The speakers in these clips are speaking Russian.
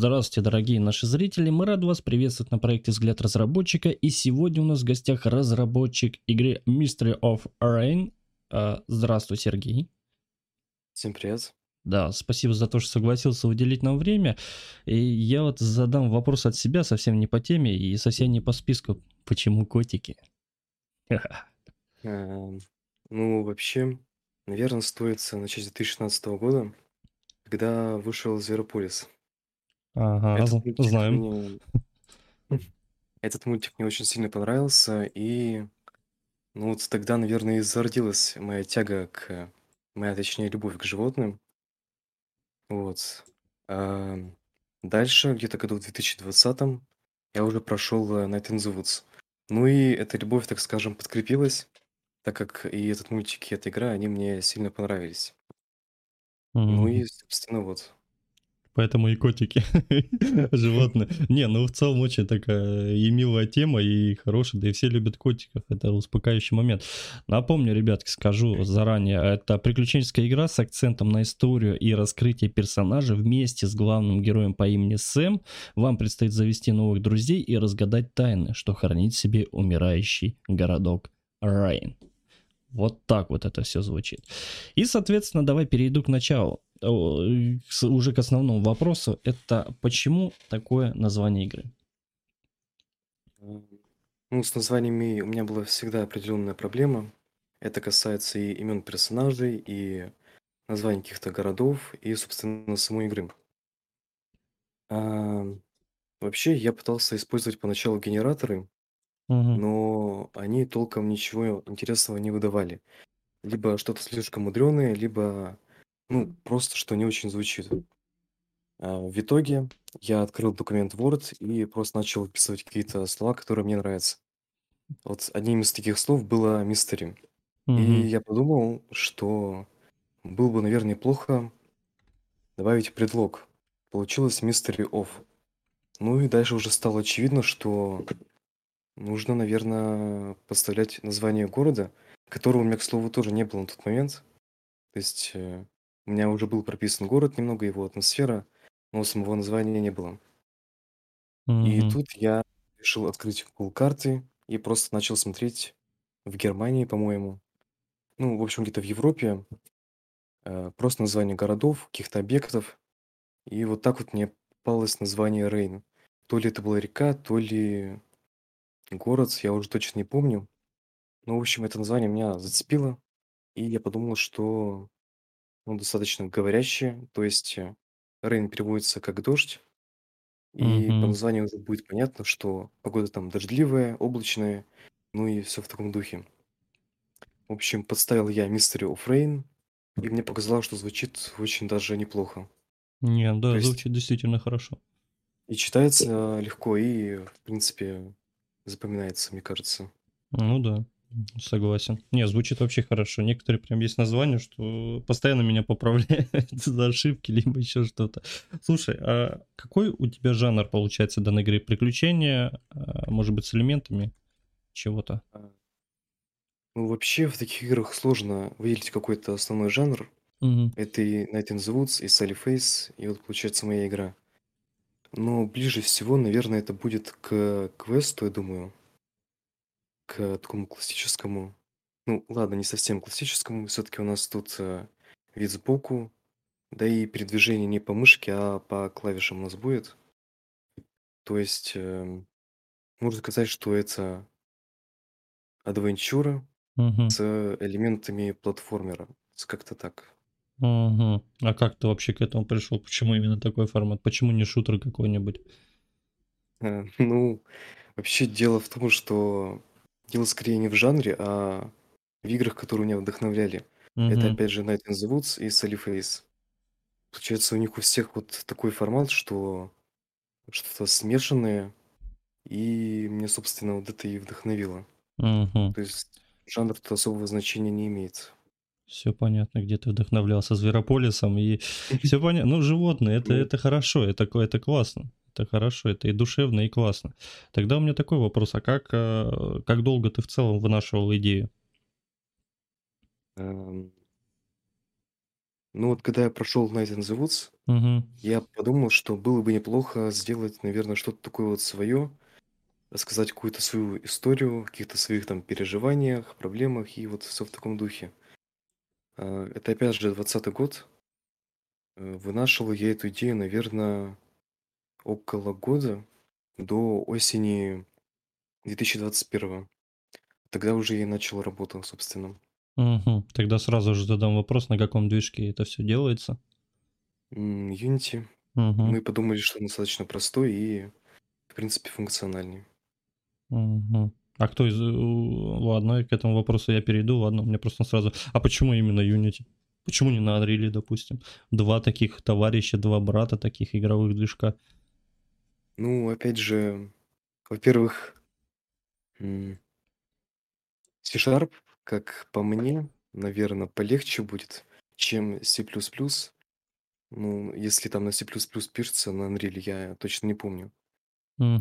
Здравствуйте, дорогие наши зрители, мы рады вас приветствовать на проекте «Взгляд разработчика», и сегодня у нас в гостях разработчик игры Mystery of Rain. А, здравствуй, Сергей. Всем привет. Да, спасибо за то, что согласился уделить нам время. И я вот задам вопрос от себя, совсем не по теме и совсем не по списку. Почему котики? Эм, Ну, вообще, наверное, стоит начать с 2016 года, когда вышел Зверополис. Ага, Этот мультик знаем. мне... Этот мультик мне очень сильно понравился, и ну вот тогда, наверное, и зародилась моя тяга к... Моя, точнее, любовь к животным. Вот. А дальше, где-то году в 2020 я уже прошел э, Night in the Woods. Ну и эта любовь, так скажем, подкрепилась, так как и этот мультик, и эта игра, они мне сильно понравились. Ну Мгм. и, собственно, вот. Поэтому и котики, животные. Не, ну в целом очень такая и милая тема, и хорошая, да и все любят котиков, это успокаивающий момент. Напомню, ребятки, скажу заранее, это приключенческая игра с акцентом на историю и раскрытие персонажа вместе с главным героем по имени Сэм. Вам предстоит завести новых друзей и разгадать тайны, что хранит в себе умирающий городок Рейн. Вот так вот это все звучит. И, соответственно, давай перейду к началу. Уже к основному вопросу. Это почему такое название игры? Ну, с названиями у меня была всегда определенная проблема. Это касается и имен персонажей, и названий каких-то городов, и, собственно, самой игры. А, вообще, я пытался использовать поначалу генераторы, Мгм. но они толком ничего интересного не выдавали. Либо что-то слишком мудреное, либо, ну, просто что не очень звучит. А, в итоге я открыл документ Word и просто начал вписывать какие-то слова, которые мне нравятся. Вот одним из таких слов было mystery. И Мгм. я подумал, что было бы, наверное, неплохо добавить предлог. Получилось mystery of. Ну и дальше уже стало очевидно, что нужно, наверное, подставлять название города, которого у меня, к слову, тоже не было на тот момент. То есть э, у меня уже был прописан город немного, его атмосфера, но самого названия не было. И Мгм. тут я решил открыть Google карты и просто начал смотреть в Германии, по-моему. Ну, в общем, где-то в Европе. э, просто название городов, каких-то объектов. И вот так вот мне попалось название Рейн. То ли это была река, то ли город, я уже точно не помню. Но, в общем, это название меня зацепило. И я подумал, что он достаточно говорящее. То есть э, Рейн переводится как дождь. И по Мгм. названию уже будет понятно, что погода там дождливая, облачная, ну и все в таком духе. В общем, подставил я Mystery of Rain, и мне показалось, что звучит очень даже неплохо. Не, То да, есть звучит действительно хорошо. и читается легко, и, в принципе, запоминается, мне кажется. Ну да, согласен. Не, звучит вообще хорошо. Некоторые прям есть названия, что постоянно меня поправляют за ошибки, либо еще что-то. Слушай, а какой у тебя жанр получается данной игры? Приключения, а, может быть, с элементами чего-то? А, Ну, вообще, в таких играх сложно выделить какой-то основной жанр. Мгм. Это и Night in the Woods, и Sally Face, и вот получается моя игра. Но ближе всего, наверное, это будет к квесту, я думаю. К такому классическому. Ну, ладно, не совсем классическому. Все-таки у нас тут э, вид сбоку. Да и передвижение не по мышке, а по клавишам у нас будет. То есть, эм, можно сказать, что это адвенчура Мгм. с элементами платформера. С- Как-то так. Мгм. А как ты вообще к этому пришел? Почему именно такой формат? Почему не шутер какой-нибудь? Э, Ну, вообще дело в том, что дело скорее не в жанре, а в играх, которые меня вдохновляли. Это Мгм. опять же Night in the Woods и Sally Face. Получается, у них у всех вот такой формат, что что-то смешанное, и мне, собственно, вот это и вдохновило. Мгм. То есть жанр тут особого значения не имеет. Все понятно, где ты вдохновлялся Зверополисом и все понятно. Ну, животные, это, Ну, это хорошо, это, это классно. Это хорошо, это и душевно, и классно. Тогда у меня такой вопрос, а как, э, как долго ты в целом вынашивал идею? эм, Ну вот когда я прошел Night in the Woods, Мгм. я подумал, что было бы неплохо сделать, наверное, что-то такое вот свое, рассказать какую-то свою историю, каких-то своих там переживаниях, проблемах и вот все в таком духе. А, Это опять же двадцатый год. Э, Вынашивал я эту идею, наверное, около года до осени 2021. Тогда уже я начал работу, собственно. Мгм. Тогда сразу же задам вопрос, на каком движке это все делается? М, Unity. Мгм. Мы подумали, что он достаточно простой и, в принципе, функциональный. Мгм. А кто из... у- Ладно, к этому вопросу я перейду, ладно, мне просто сразу... А почему именно Unity? Почему не на Unreal, допустим? Два таких товарища, два брата таких игровых движка. Ну, опять же, во-первых, м, C-Sharp, как по мне, наверное, полегче будет, чем C++. Ну, если там на C++ пишется, на Unreal я точно не помню.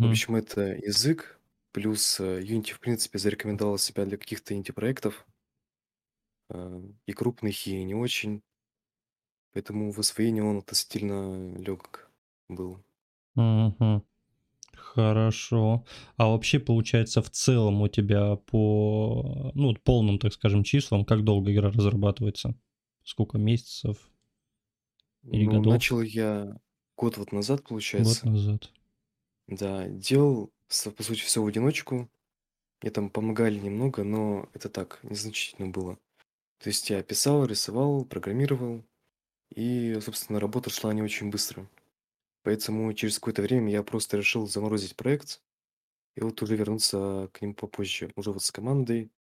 В Мгм. общем, это язык, плюс э, Unity, в принципе, зарекомендовал себя для каких-то инди-проектов, э, и крупных, и не очень. Поэтому в освоении он относительно легок был. Мгм. Хорошо. А вообще, получается, в целом у тебя по, ну, полным, так скажем, числам, как долго игра разрабатывается? Сколько месяцев или Ну, годов? начал я год вот назад, Год получается. назад. Да, делал, по сути, все в одиночку. Мне там помогали немного, но это так, незначительно было. То есть я писал, рисовал, программировал, и, собственно, работа шла не очень быстро. Поэтому через какое-то время я просто решил заморозить проект, и вот уже вернуться к нему попозже, уже вот с командой,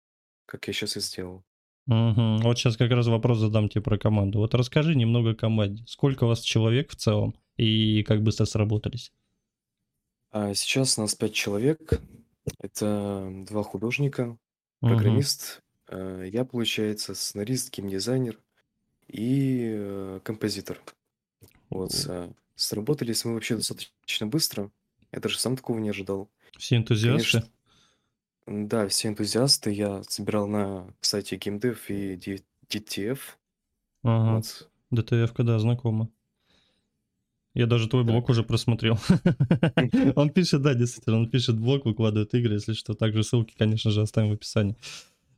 как я сейчас и сделал. Мгм. Вот сейчас как раз вопрос задам тебе про команду. Вот расскажи немного о команде. Сколько у вас человек в целом и как быстро сработались? А сейчас нас пять человек. Это два художника, программист, э, я, получается, сценарист, геймдизайнер и э, композитор. Вот, э, сработались мы вообще достаточно быстро. Я даже сам такого не ожидал. Все энтузиасты? Конечно, да, все энтузиасты. Я собирал на сайте GameDev и DTF. Ага. Вот. ДТФ, да, знакомо. Я даже твой Так. блог уже просмотрел. Он пишет, да, действительно, он пишет блог, выкладывает игры, если что. Также ссылки, конечно же, оставим в описании.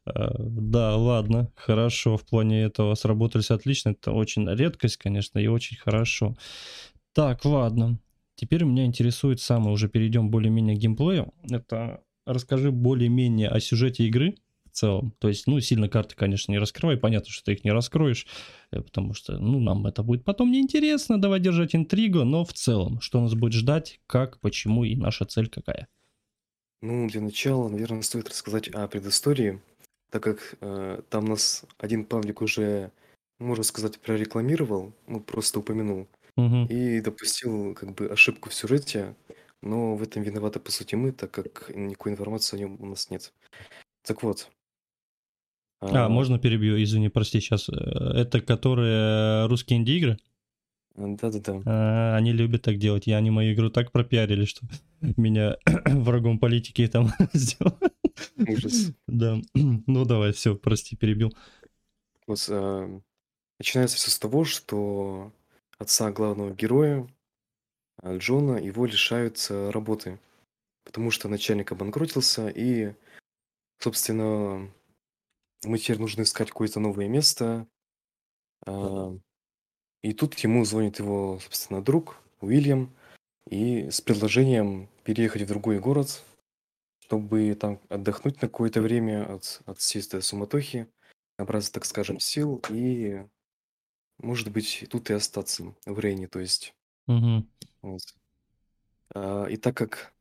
Э, Да, ладно, хорошо, в плане этого сработались отлично. Это очень редкость, конечно, и очень хорошо. Так, ладно. Теперь меня интересует самое, уже перейдем более-менее к геймплею. Это расскажи более-менее о сюжете игры в целом. То есть, ну, сильно карты, конечно, не раскрывай. Понятно, что ты их не раскроешь, э, потому что, ну, нам это будет потом неинтересно, давай держать интригу, но в целом, что нас будет ждать, как, почему и наша цель какая. Ну, для начала, наверное, стоит рассказать о предыстории, так как э, там нас один паблик уже, можно сказать, прорекламировал, ну, просто упомянул. Мгм. И допустил как бы ошибку в сюжете, но в этом виноваты по сути мы, так как никакой информации о нем у нас нет. Так вот. А, можно перебью, извини, прости, сейчас. Это которые русские инди-игры? Да-да-да. А, они любят так делать. И они мою игру так пропиарили, что меня врагом политики там сделали. Ужас. Да. Ну давай, все, прости, перебил. Вот, а, начинается все с того, что отца главного героя, а, Джона, его лишают работы, потому что начальник обанкротился, и, собственно, мы теперь нужно искать какое-то новое место. а, И тут ему звонит его, собственно, друг Уильям, и с предложением переехать в другой город, чтобы там отдохнуть на какое-то время от, от всей этой суматохи, набраться, так скажем, сил и, может быть, тут и остаться в Рейне, то есть. Мгм. Вот. А, И так как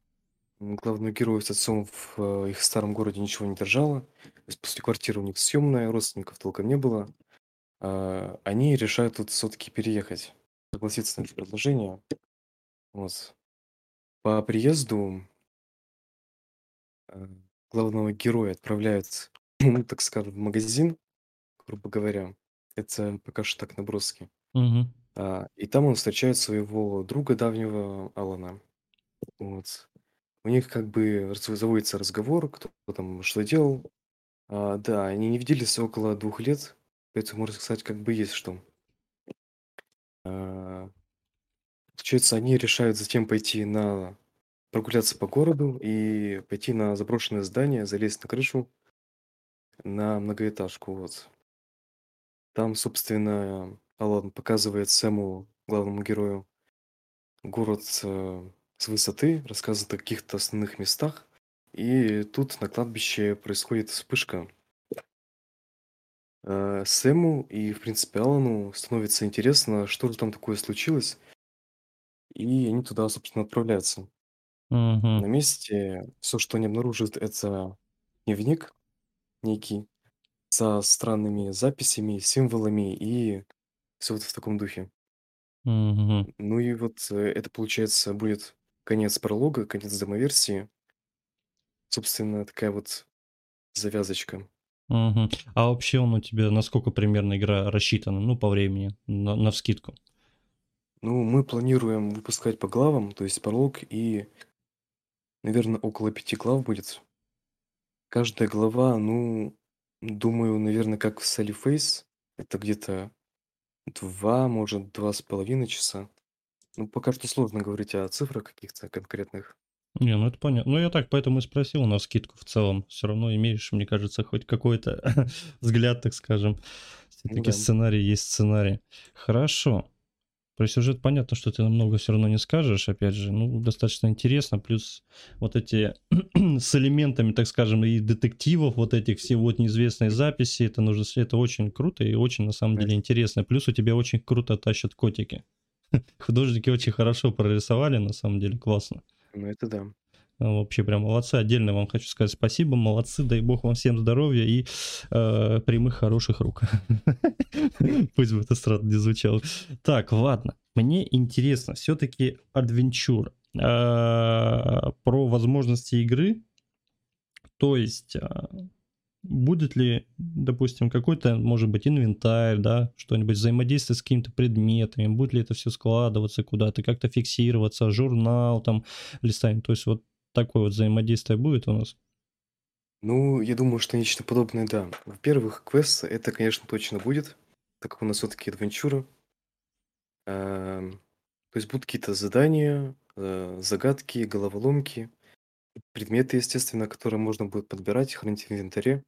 м, главного героя с отцом в э, их старом городе ничего не держало, то есть после квартиры у них съемная, родственников толком не было, а, они решают тут все-таки переехать, согласиться на это предложение. Вот. По приезду э, главного героя отправляют, ну, так скажем, в магазин, грубо говоря. Это пока что так наброски. Мгм. А, и там он встречает своего друга давнего Алана. Вот. У них как бы раз- заводится разговор, кто там что делал. А, да, они не виделись около двух лет, поэтому, можно сказать, как бы есть что. А, получается, они решают затем пойти на прогуляться по городу и пойти на заброшенное здание, залезть на крышу на многоэтажку, вот. Там, собственно, Алан показывает Сэму, главному герою, город э, с высоты, рассказывает о каких-то основных местах. И тут на кладбище происходит вспышка. Э, Сэму и, в принципе, Алану становится интересно, что же там такое случилось. И они туда, собственно, отправляются. На Мгм. месте все, что они обнаружат, это дневник некий со странными записями, символами и все вот в таком духе. Мгм. Ну и вот, э, это, получается, будет конец пролога, конец демоверсии. Собственно, такая вот завязочка. Мгм. А вообще он у тебя на сколько примерно игра рассчитана? Ну, по времени, на навскидку. Ну, мы планируем выпускать по главам, то есть пролог и, наверное, около пяти глав будет. Каждая глава, ну, думаю, наверное, как в Sally Face, это где-то 2, может, два с половиной часа. Ну, пока что сложно говорить о цифрах каких-то конкретных. Не, ну это понятно. Ну, я так поэтому и спросил на скидку в целом. Все равно имеешь, мне кажется, хоть какой-то взгляд, так скажем. Ну Все-таки да. сценарий есть сценарий. Хорошо. Про сюжет понятно, что ты много все равно не скажешь, опять же, ну, достаточно интересно, плюс вот эти с элементами, так скажем, и детективов, вот этих все вот неизвестные записи, это нужно, это очень круто и очень, на самом деле, интересно. Плюс у тебя очень круто тащат котики. Художники очень хорошо прорисовали, на самом деле, классно. Ну, это да. Вообще прям молодцы. Отдельно вам хочу сказать спасибо, молодцы. Дай бог вам всем здоровья и э, прямых хороших рук. Пусть бы это странно не звучало. Так, ладно. Мне интересно, все-таки адвенчур. Про возможности игры. То есть, а, будет ли, допустим, какой-то, может быть, инвентарь, да, что-нибудь, взаимодействие с какими-то предметами, будет ли это все складываться куда-то, как-то фиксироваться, журнал там листаем. То есть вот такое вот взаимодействие будет у нас? Ну, я думаю, что нечто подобное, да. Во-первых, квест это, конечно, точно будет, так как у нас все-таки адвенчура. Ам, То есть будут какие-то задания, э, загадки, головоломки, предметы, естественно, которые можно будет подбирать, хранить в инвентаре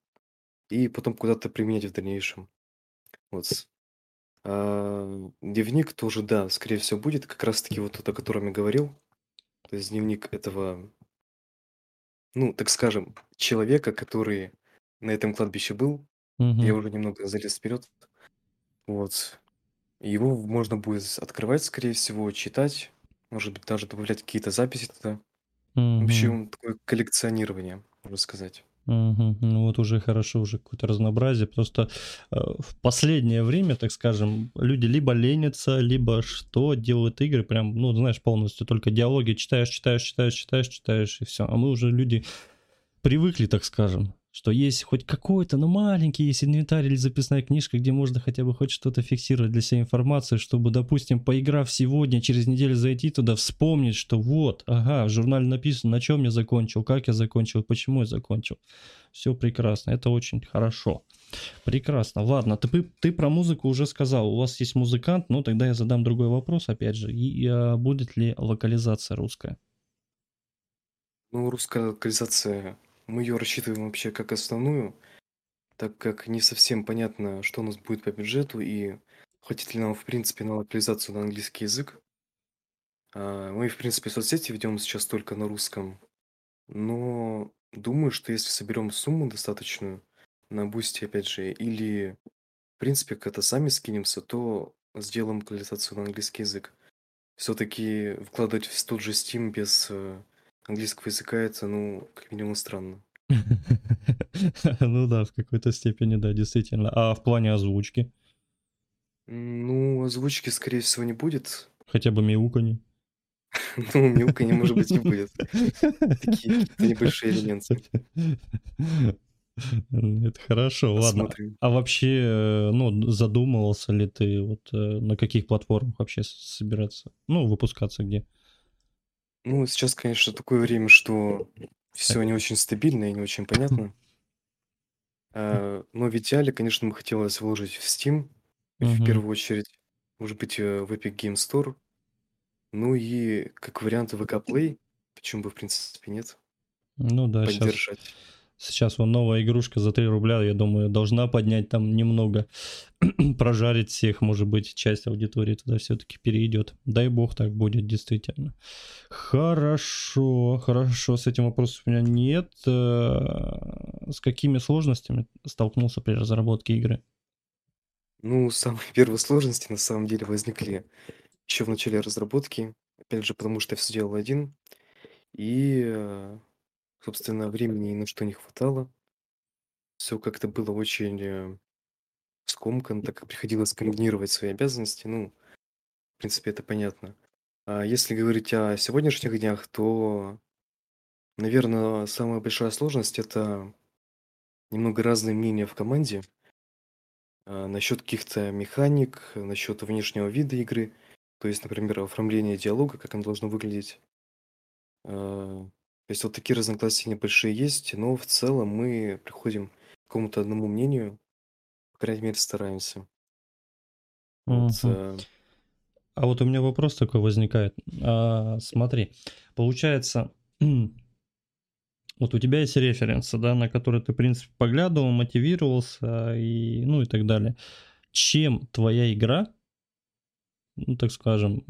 и потом куда-то применять в дальнейшем. Вот. А, Дневник тоже, да, скорее всего, будет как раз-таки вот тот, о котором я говорил. То есть дневник этого, ну, так скажем, человека, который на этом кладбище был. Я Мгм. уже немного залез вперед. Вот. Его можно будет открывать, скорее всего, читать, может быть, даже добавлять какие-то записи туда. В Мгм. общем, такое коллекционирование, можно сказать. Мгм. Ну вот уже хорошо, уже какое-то разнообразие. Просто э, в последнее время, так скажем, люди либо ленятся, либо что делают игры, прям, ну, знаешь, полностью только диалоги читаешь, читаешь, читаешь, читаешь, читаешь, и все. А мы уже люди привыкли, так скажем, что есть хоть какой-то, ну маленький есть инвентарь или записная книжка, где можно хотя бы хоть что-то фиксировать для себя информацию, чтобы, допустим, поиграв сегодня, через неделю зайти туда, вспомнить, что вот, ага, в журнале написано, на чем я закончил, как я закончил, почему я закончил. Все прекрасно, это очень хорошо. Прекрасно. Ладно, ты, ты- про музыку уже сказал. У вас есть музыкант, ну тогда я задам другой вопрос, опять же. И, а, будет ли локализация русская? Ну, русская локализация, мы ее рассчитываем вообще как основную, так как не совсем понятно, что у нас будет по бюджету и хватит ли нам, в принципе, на локализацию на английский язык. А, Мы, в принципе, соцсети ведем сейчас только на русском, но думаю, что если соберем сумму достаточную на бусте, опять же, или, в принципе, как-то сами скинемся, то сделаем локализацию на английский язык. Все-таки вкладывать в тот же Steam без э, английского языка это, ну, как минимум странно. Ну да, в какой-то степени, да, действительно. А в плане озвучки? Ну, озвучки, скорее всего, не будет. Хотя бы мяуканье? Ну, мяуканья, может быть, и будет. Такие небольшие элементы. Это хорошо, ладно. А вообще, э, ну, задумывался ли ты, вот э, на каких платформах вообще собираться? Ну, выпускаться где? Ну, сейчас, конечно, такое время, что все не очень стабильно и не очень понятно. А, Но в идеале, конечно, бы хотелось вложить в Steam в первую очередь. может быть, э, в Epic Game Store. Ну и как вариант VK Play, почему бы, в принципе, нет, Ну да, сейчас, поддержать. Сейчас вон новая игрушка за 3 рубля, я думаю, должна поднять там немного, прожарить всех, может быть, часть аудитории туда все-таки перейдет. Дай бог так будет, действительно. Хорошо, хорошо, с этим вопросом у меня нет. Э, С какими сложностями столкнулся при разработке игры? Ну, самые первые сложности на самом деле возникли еще в начале разработки. Опять же, потому что я все делал один. И, э, собственно, времени ни на что не хватало. Все как-то было очень э, скомканно, так как приходилось комбинировать свои обязанности. Ну, в принципе, это понятно. А если говорить о сегодняшних днях, то, наверное, самая большая сложность это немного разные мнения в команде а, насчет каких-то механик, насчет внешнего вида игры. То есть, например, оформление диалога, как оно должно выглядеть. А, То есть вот такие разногласия небольшие есть, но в целом мы приходим к какому-то одному мнению, по крайней мере, стараемся. Вот, Мгм. э, А вот у меня вопрос такой возникает. А, смотри, получается, вот у тебя есть референсы, да, на которые ты, в принципе, поглядывал, мотивировался и, ну и так далее. Чем твоя игра, ну, так скажем,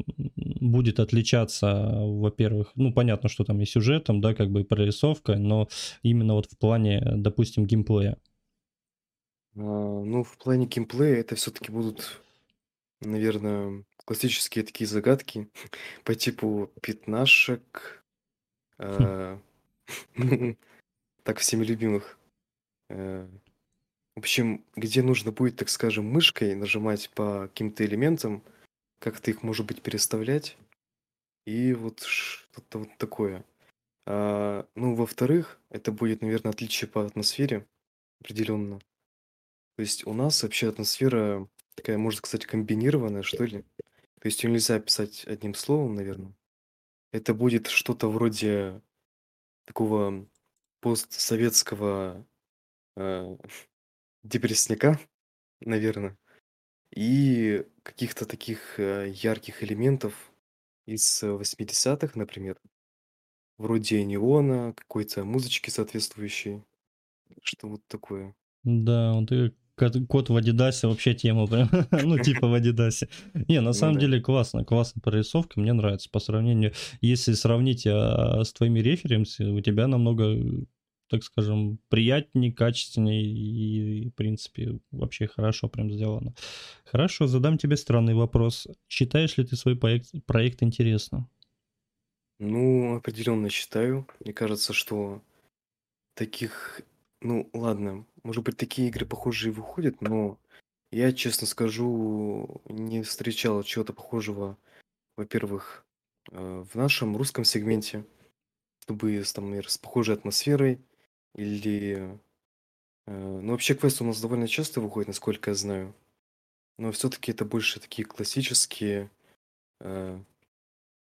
будет отличаться, во-первых, ну, понятно, что там и сюжетом, да, как бы и прорисовкой, но именно вот в плане, допустим, геймплея. а, ну, в плане геймплея это все-таки будут, наверное, классические такие загадки по типу пятнашек, а, ну, так всеми любимых. Э, В общем, где нужно будет, так скажем, мышкой нажимать по каким-то элементам, как-то их, может быть, переставлять. И вот что-то вот такое. А, ну, во-вторых, это будет, наверное, отличие по атмосфере определенно. То есть у нас вообще атмосфера такая, можно сказать, комбинированная, что ли. То есть ее нельзя описать одним словом, наверное. Это будет что-то вроде такого постсоветского э, депрессника, наверное, и каких-то таких э, ярких элементов из 80-х, например, вроде неона, какой-то музычки соответствующей, что вот такое. Да, вот и кот, кот в Адидасе вообще тема прям, ну типа в Адидасе. Не, на Ну самом да. деле классно, классная прорисовка, мне нравится по сравнению, если сравнить а, с твоими референсами, у тебя намного, так скажем, приятнее, качественнее и, в принципе, вообще хорошо прям сделано. Хорошо, задам тебе странный вопрос. Считаешь ли ты свой проект, проект интересным? Ну, определенно считаю. Мне кажется, что таких, ну, ладно, может быть, такие игры похожие выходят, но я, честно скажу, не встречал чего-то похожего, во-первых, э, в нашем русском сегменте, чтобы там, например, с похожей атмосферой или... э, Ну, вообще, квесты у нас довольно часто выходят, насколько я знаю. Но все-таки это больше такие классические, э,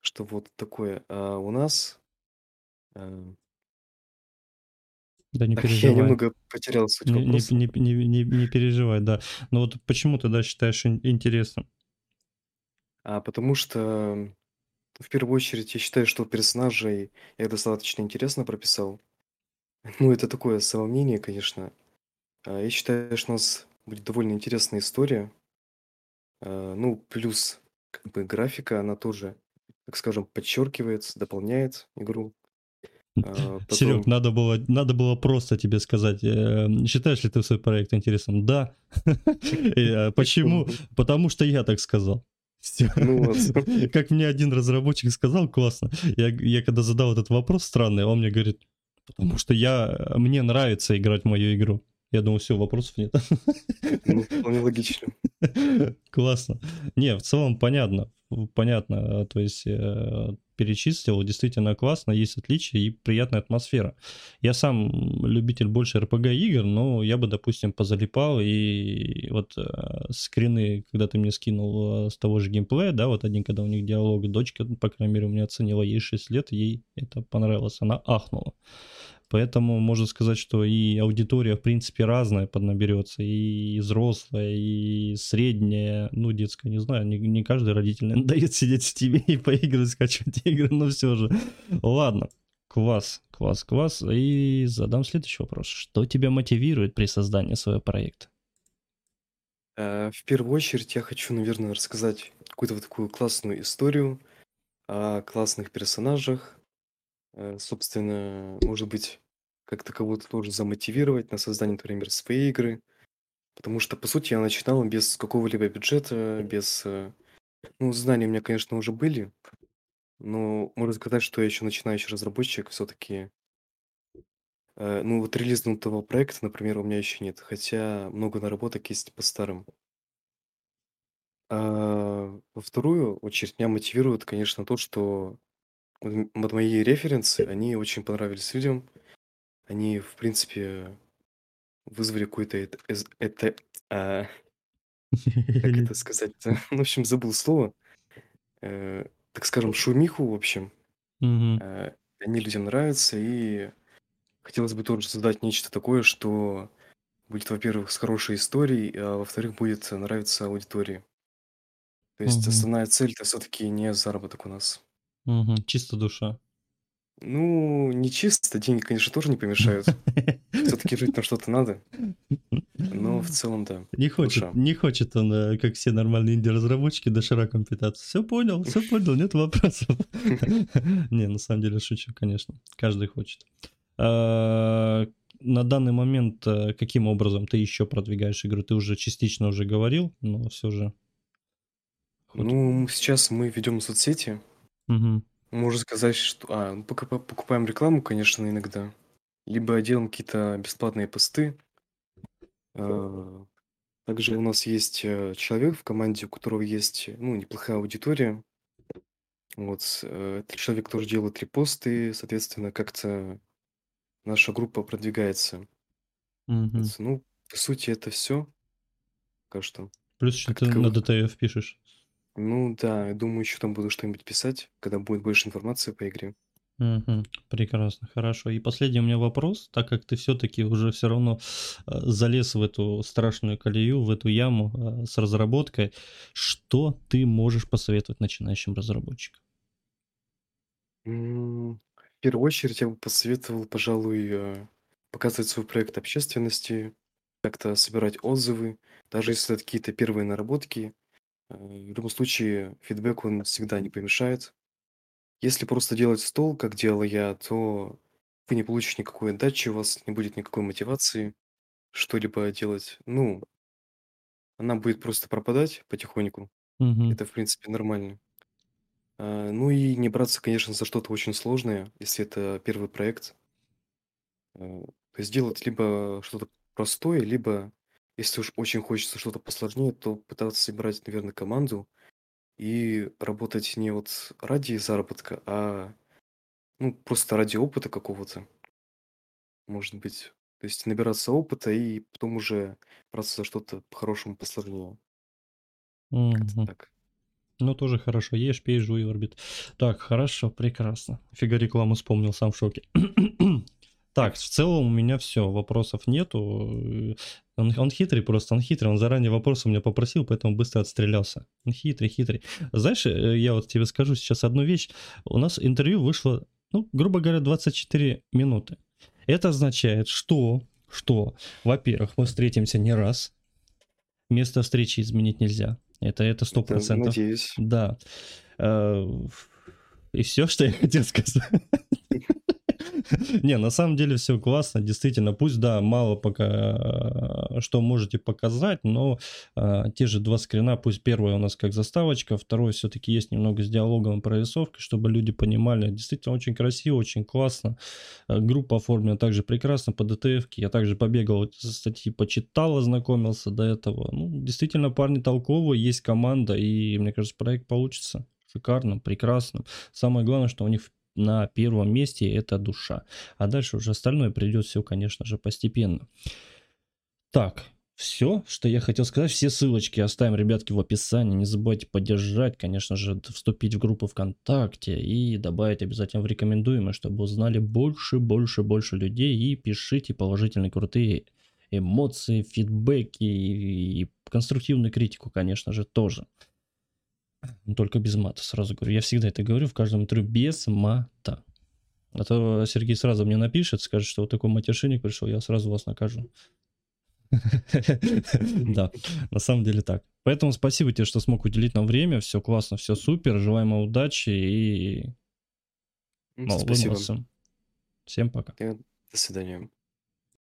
что вот такое. А у нас... э, Да не Так, я переживай. немного потерял суть Не, не, вопроса. не, не, не, не переживай, да. Но вот почему ты, да, считаешь ин- интересным? А потому что, в первую очередь, я считаю, что персонажей я достаточно интересно прописал. Ну, это такое самомнение, конечно. А Я считаю, что у нас будет довольно интересная история. А, Ну, плюс, как бы, графика, она тоже, так скажем, подчеркивает, дополняет игру. А, Серег, Потом, надо было, надо было просто тебе сказать, э, считаешь ли ты свой проект интересным? Да. И, э, Почему? Потому что я так сказал. Всё. Ну вот. Как мне один разработчик сказал, классно. Я, я когда задал этот вопрос странный, он мне говорит, потому что я, мне нравится играть в мою игру. Я думаю, все, вопросов нет. ну, вполне логично. Классно. Не, в целом понятно. Понятно. э, То есть э, перечислил, действительно классно, есть отличия и приятная атмосфера. Я сам любитель больше RPG игр, но я бы, допустим, позалипал и вот э, скрины, когда ты мне скинул э, с того же геймплея, да, вот один, когда у них диалог, дочка, по крайней мере, у меня оценила ей 6 лет, ей это понравилось, она ахнула. Поэтому можно сказать, что и аудитория, в принципе, разная поднаберется, и взрослая, и средняя, ну, детская, не знаю, не, не каждый родитель наверное, дает сидеть в тебе и поигрывать, скачивать игры, но все же. Ладно, класс, класс, класс. И задам следующий вопрос. Что тебя мотивирует при создании своего проекта? Э, В первую очередь я хочу, наверное, рассказать какую-то вот такую классную историю о классных персонажах. Э, Собственно, может быть, как-то кого-то тоже замотивировать на создание, например, своей игры. Потому что, по сути, я начинал без какого-либо бюджета, без... э, Ну, знания у меня, конечно, уже были, но можно сказать, что я еще начинающий разработчик, все-таки... Ну, вот релизнутого проекта, например, у меня еще нет, хотя много наработок есть по старым. А, во вторую очередь меня мотивирует, конечно, то, что вот мои референсы, они очень понравились людям. Они, в принципе, вызвали какой-то это, эз- а, как это сказать-то? Ну, в общем, забыл слово. Э, так скажем, шумиху, в общем. Мгм. Э, Они людям нравятся, и хотелось бы тоже создать нечто такое, что будет, во-первых, с хорошей историей, а во-вторых, будет нравиться аудитории. То есть Мгм. основная цель это все-таки не заработок у нас. Мгм. Чисто душа. Ну, не чисто, деньги, конечно, тоже не помешают. Все-таки жить на что-то надо, но в целом, да, Не хочет, душа. не хочет он, э, как все нормальные инди-разработчики, дошираком питаться. Все понял, все понял, нет вопросов. Не, на самом деле шучу, конечно. Каждый хочет. А, На данный момент э, каким образом ты еще продвигаешь игру? Ты уже частично уже говорил, но все же. Ну, сейчас мы ведем соцсети. Мгм. Можно сказать, что... А, ну, покупаем рекламу, конечно, иногда. Либо делаем какие-то бесплатные посты. А, Также у нас есть э, человек в команде, у которого есть, ну, неплохая аудитория. Вот, э, этот человек тоже делает репосты, соответственно, как-то наша группа продвигается. Мгм. Вот, ну, по сути, это все. Пока что. Плюс еще Как ты на таковых. DTF пишешь. Ну да, я думаю, еще там буду что-нибудь писать, когда будет больше информации по игре. Мгм. Прекрасно, хорошо. И последний у меня вопрос, так как ты все-таки уже все равно э, залез в эту страшную колею, в эту яму э, с разработкой, что ты можешь посоветовать начинающим разработчикам? М, В первую очередь я бы посоветовал, пожалуй, э, показывать свой проект общественности, как-то собирать отзывы, даже если это какие-то первые наработки. Э, В любом случае, фидбэк он всегда не помешает. Если просто делать стол, как делал я, то вы не получите никакой отдачи, у вас не будет никакой мотивации что-либо делать. Ну, она будет просто пропадать потихоньку. Мгм. Это, в принципе, нормально. А, Ну и не браться, конечно, за что-то очень сложное, если это первый проект. Э, То есть делать либо что-то простое, либо, если уж очень хочется что-то посложнее, то пытаться собирать, наверное, команду и работать не вот ради заработка, а ну, просто ради опыта какого-то, может быть. То есть набираться опыта и потом уже браться за что-то по-хорошему посложнее. Мгм. так. Ну, тоже хорошо. Ешь, пей, жуй, орбит. Так, хорошо, прекрасно. Фига рекламу вспомнил, сам в шоке. Так, в целом у меня все, вопросов нету. Он, он хитрый просто, он хитрый, он заранее вопросы у меня попросил, поэтому быстро отстрелялся. Он хитрый, хитрый. Знаешь, э, я вот тебе скажу сейчас одну вещь. У нас интервью вышло, ну, грубо говоря, 24 минуты. Это означает, что, что, во-первых, мы встретимся не раз, место встречи изменить нельзя. Это, это сто процентов. надеюсь. Да. Э, И все, что я хотел сказать. Не, на самом деле все классно, действительно. Пусть, да, мало пока, э, что можете показать, но э, те же два скрина, пусть первое у нас как заставочка, второе все-таки есть немного с диалогом прорисовкой, чтобы люди понимали. Действительно очень красиво, очень классно. Э, Группа оформлена также прекрасно по DTF. Я также побегал, эти статьи почитал, ознакомился до этого. Ну, действительно, парни толковые, есть команда, и мне кажется, проект получится шикарным, прекрасным. Самое главное, что у них на первом месте это душа. А дальше уже остальное придет все, конечно же, постепенно. Так, все, что я хотел сказать. Все ссылочки оставим, ребятки, в описании. Не забывайте поддержать, конечно же, вступить в группу ВКонтакте и добавить обязательно в рекомендуемые, чтобы узнали больше, больше, больше людей. И пишите положительные, крутые эмоции, фидбэки и конструктивную критику, конечно же, тоже. Только без мата, сразу говорю. Я всегда это говорю в каждом интервью, без мата. А то Сергей сразу мне напишет, скажет, что вот такой матершинник пришел, я сразу вас накажу. Да, на самом деле так. Поэтому спасибо тебе, что смог уделить нам время. Все классно, все супер. Желаем вам удачи и... Спасибо. Всем пока. До свидания.